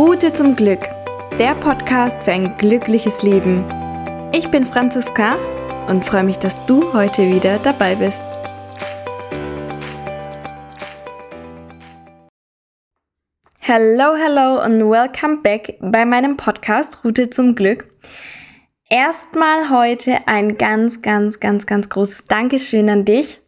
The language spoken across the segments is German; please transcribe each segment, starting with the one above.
Route zum Glück, der Podcast für ein glückliches Leben. Ich bin Franziska und freue mich, dass du heute wieder dabei bist. Hello, hello und welcome back bei meinem Podcast Route zum Glück. Erstmal heute ein ganz, ganz, ganz, ganz großes Dankeschön an dich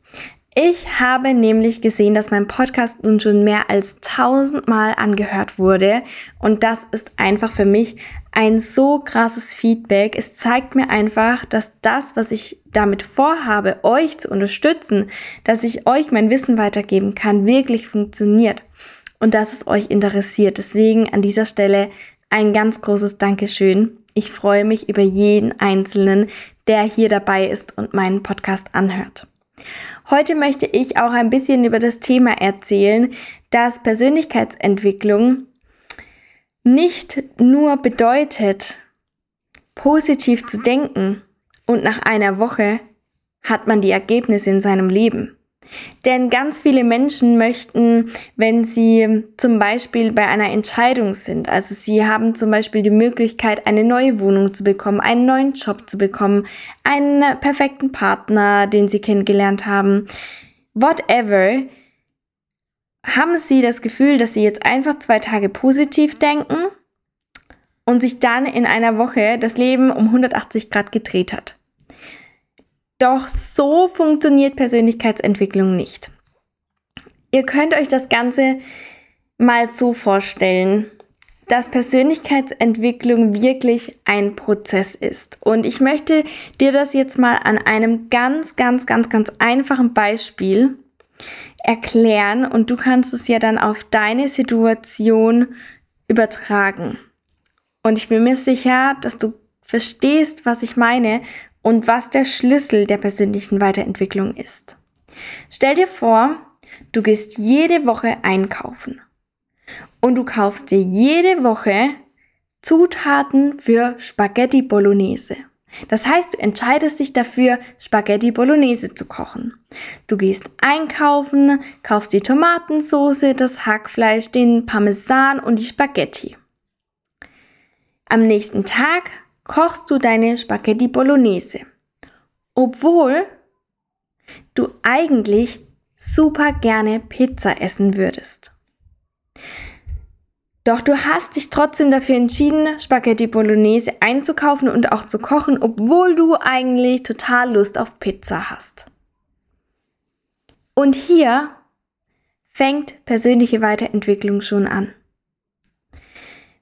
ich habe nämlich gesehen, dass mein Podcast nun schon mehr als tausendmal angehört wurde und das ist einfach für mich ein so krasses Feedback. Es zeigt mir einfach, dass das, was ich damit vorhabe, euch zu unterstützen, dass ich euch mein Wissen weitergeben kann, wirklich funktioniert und dass es euch interessiert. Deswegen an dieser Stelle ein ganz großes Dankeschön. Ich freue mich über jeden Einzelnen, der hier dabei ist und meinen Podcast anhört. Heute möchte ich auch ein bisschen über das Thema erzählen, dass Persönlichkeitsentwicklung nicht nur bedeutet, positiv zu denken und nach einer Woche hat man die Ergebnisse in seinem Leben. Denn ganz viele Menschen möchten, wenn sie zum Beispiel bei einer Entscheidung sind, also sie haben zum Beispiel die Möglichkeit, eine neue Wohnung zu bekommen, einen neuen Job zu bekommen, einen perfekten Partner, den sie kennengelernt haben, whatever, haben sie das Gefühl, dass sie jetzt einfach zwei Tage positiv denken und sich dann in einer Woche das Leben um 180 Grad gedreht hat. Doch so funktioniert Persönlichkeitsentwicklung nicht. Ihr könnt euch das Ganze mal so vorstellen, dass Persönlichkeitsentwicklung wirklich ein Prozess ist. Und ich möchte dir das jetzt mal an einem ganz, ganz, ganz, ganz einfachen Beispiel erklären und du kannst es ja dann auf deine Situation übertragen. Und ich bin mir sicher, dass du verstehst, was ich meine und was der Schlüssel der persönlichen Weiterentwicklung ist. Stell dir vor, du gehst jede Woche einkaufen und du kaufst dir jede Woche Zutaten für Spaghetti Bolognese. Das heißt, du entscheidest dich dafür, Spaghetti Bolognese zu kochen. Du gehst einkaufen, kaufst die Tomatensauce, das Hackfleisch, den Parmesan und die Spaghetti. Am nächsten Tag kochst du deine Spaghetti Bolognese, obwohl du eigentlich super gerne Pizza essen würdest. Doch du hast dich trotzdem dafür entschieden, Spaghetti Bolognese einzukaufen und auch zu kochen, obwohl du eigentlich total Lust auf Pizza hast. Und hier fängt persönliche Weiterentwicklung schon an.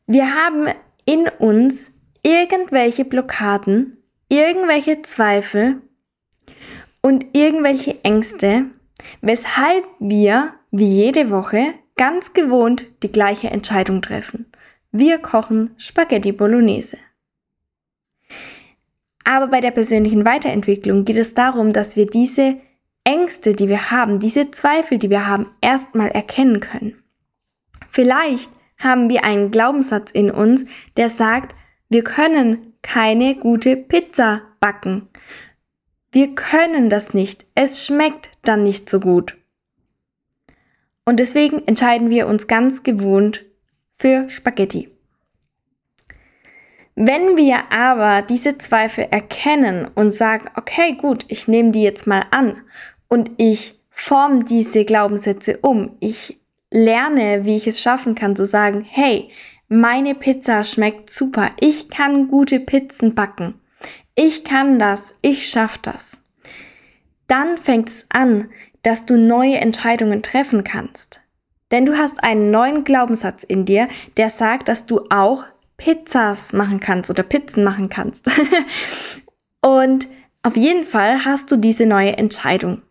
Wir haben in uns irgendwelche Blockaden, irgendwelche Zweifel und irgendwelche Ängste, weshalb wir wie jede Woche ganz gewohnt die gleiche Entscheidung treffen. Wir kochen Spaghetti Bolognese. Aber bei der persönlichen Weiterentwicklung geht es darum, dass wir diese Ängste, die wir haben, diese Zweifel, die wir haben, erstmal erkennen können. Vielleicht haben wir einen Glaubenssatz in uns, der sagt, wir können keine gute Pizza backen. Wir können das nicht. Es schmeckt dann nicht so gut. Und deswegen entscheiden wir uns ganz gewohnt für Spaghetti. Wenn wir aber diese Zweifel erkennen und sagen, okay, gut, ich nehme die jetzt mal an und ich forme diese Glaubenssätze um, ich lerne, wie ich es schaffen kann, zu sagen, hey, meine Pizza schmeckt super. Ich kann gute Pizzen backen. Ich kann das. Ich schaff das. Dann fängt es an, dass du neue Entscheidungen treffen kannst. Denn du hast einen neuen Glaubenssatz in dir, der sagt, dass du auch Pizzas machen kannst oder Pizzen machen kannst. Und auf jeden Fall hast du diese neue Entscheidung.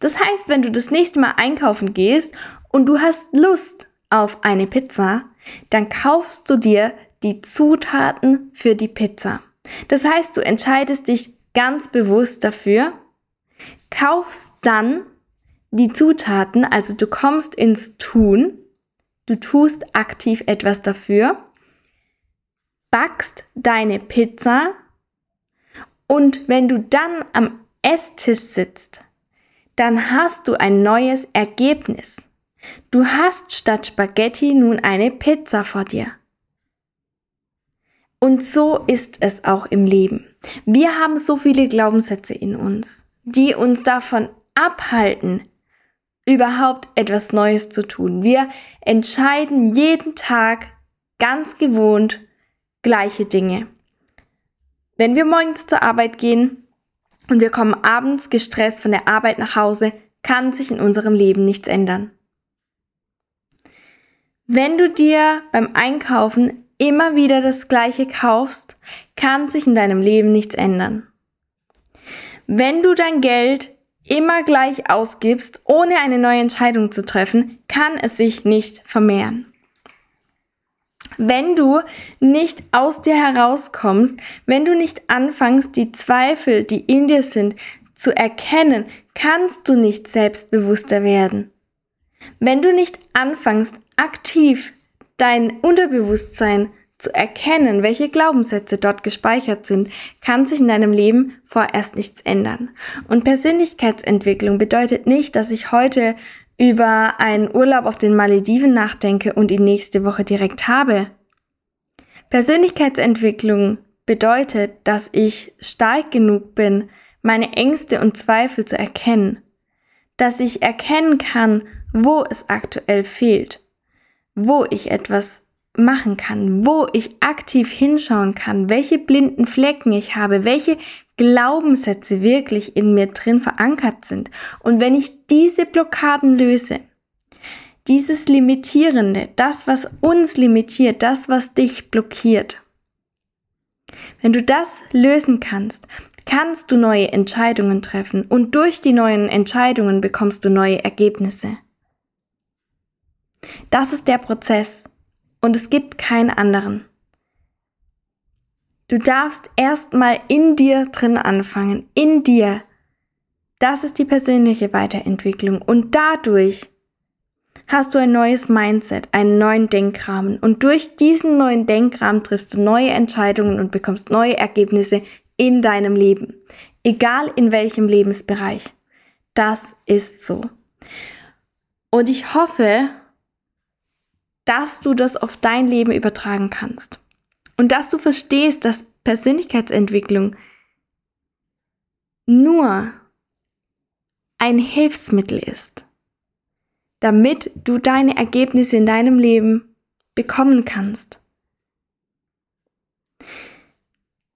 Das heißt, wenn du das nächste Mal einkaufen gehst und du hast Lust auf eine Pizza, dann kaufst du dir die Zutaten für die Pizza. Das heißt, du entscheidest dich ganz bewusst dafür, kaufst dann die Zutaten, also du kommst ins Tun, du tust aktiv etwas dafür, backst deine Pizza und wenn du dann am Esstisch sitzt, dann hast du ein neues Ergebnis. Du hast statt Spaghetti nun eine Pizza vor dir. Und so ist es auch im Leben. Wir haben so viele Glaubenssätze in uns, die uns davon abhalten, überhaupt etwas Neues zu tun. Wir entscheiden jeden Tag ganz gewohnt gleiche Dinge. Wenn wir morgens zur Arbeit gehen und wir kommen abends gestresst von der Arbeit nach Hause, kann sich in unserem Leben nichts ändern. Wenn du dir beim Einkaufen immer wieder das Gleiche kaufst, kann sich in deinem Leben nichts ändern. Wenn du dein Geld immer gleich ausgibst, ohne eine neue Entscheidung zu treffen, kann es sich nicht vermehren. Wenn du nicht aus dir herauskommst, wenn du nicht anfängst, die Zweifel, die in dir sind, zu erkennen, kannst du nicht selbstbewusster werden. Wenn du nicht anfängst, aktiv dein Unterbewusstsein zu erkennen, welche Glaubenssätze dort gespeichert sind, kann sich in deinem Leben vorerst nichts ändern. Und Persönlichkeitsentwicklung bedeutet nicht, dass ich heute über einen Urlaub auf den Malediven nachdenke und ihn nächste Woche direkt habe. Persönlichkeitsentwicklung bedeutet, dass ich stark genug bin, meine Ängste und Zweifel zu erkennen, dass ich erkennen kann, wo es aktuell fehlt, wo ich etwas machen kann, wo ich aktiv hinschauen kann, welche blinden Flecken ich habe, welche Glaubenssätze wirklich in mir drin verankert sind. Und wenn ich diese Blockaden löse, dieses Limitierende, das, was uns limitiert, das, was dich blockiert, wenn du das lösen kannst, kannst du neue Entscheidungen treffen und durch die neuen Entscheidungen bekommst du neue Ergebnisse. Das ist der Prozess und es gibt keinen anderen. Du darfst erstmal in dir drin anfangen, in dir. Das ist die persönliche Weiterentwicklung und dadurch hast du ein neues Mindset, einen neuen Denkrahmen und durch diesen neuen Denkrahmen triffst du neue Entscheidungen und bekommst neue Ergebnisse in deinem Leben, egal in welchem Lebensbereich. Das ist so. Und ich hoffe, dass du das auf dein Leben übertragen kannst. Und dass du verstehst, dass Persönlichkeitsentwicklung nur ein Hilfsmittel ist, damit du deine Ergebnisse in deinem Leben bekommen kannst.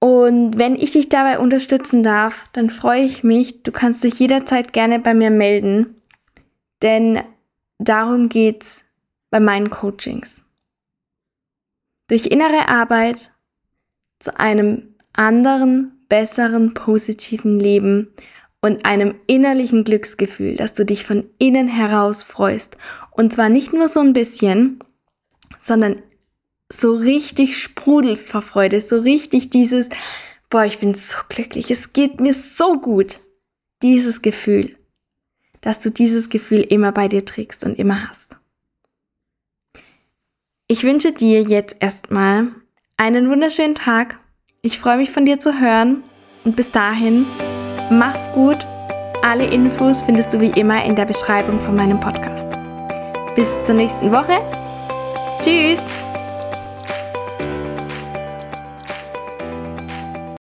Und wenn ich dich dabei unterstützen darf, dann freue ich mich. Du kannst dich jederzeit gerne bei mir melden, denn darum geht's bei meinen Coachings. Durch innere Arbeit zu einem anderen, besseren, positiven Leben und einem innerlichen Glücksgefühl, dass du dich von innen heraus freust. Und zwar nicht nur so ein bisschen, sondern so richtig sprudelst vor Freude, so richtig dieses, boah, ich bin so glücklich, es geht mir so gut. Dieses Gefühl, dass du dieses Gefühl immer bei dir trägst und immer hast. Ich wünsche dir jetzt erstmal einen wunderschönen Tag. Ich freue mich von dir zu hören und bis dahin, mach's gut. Alle Infos findest du wie immer in der Beschreibung von meinem Podcast. Bis zur nächsten Woche. Tschüss.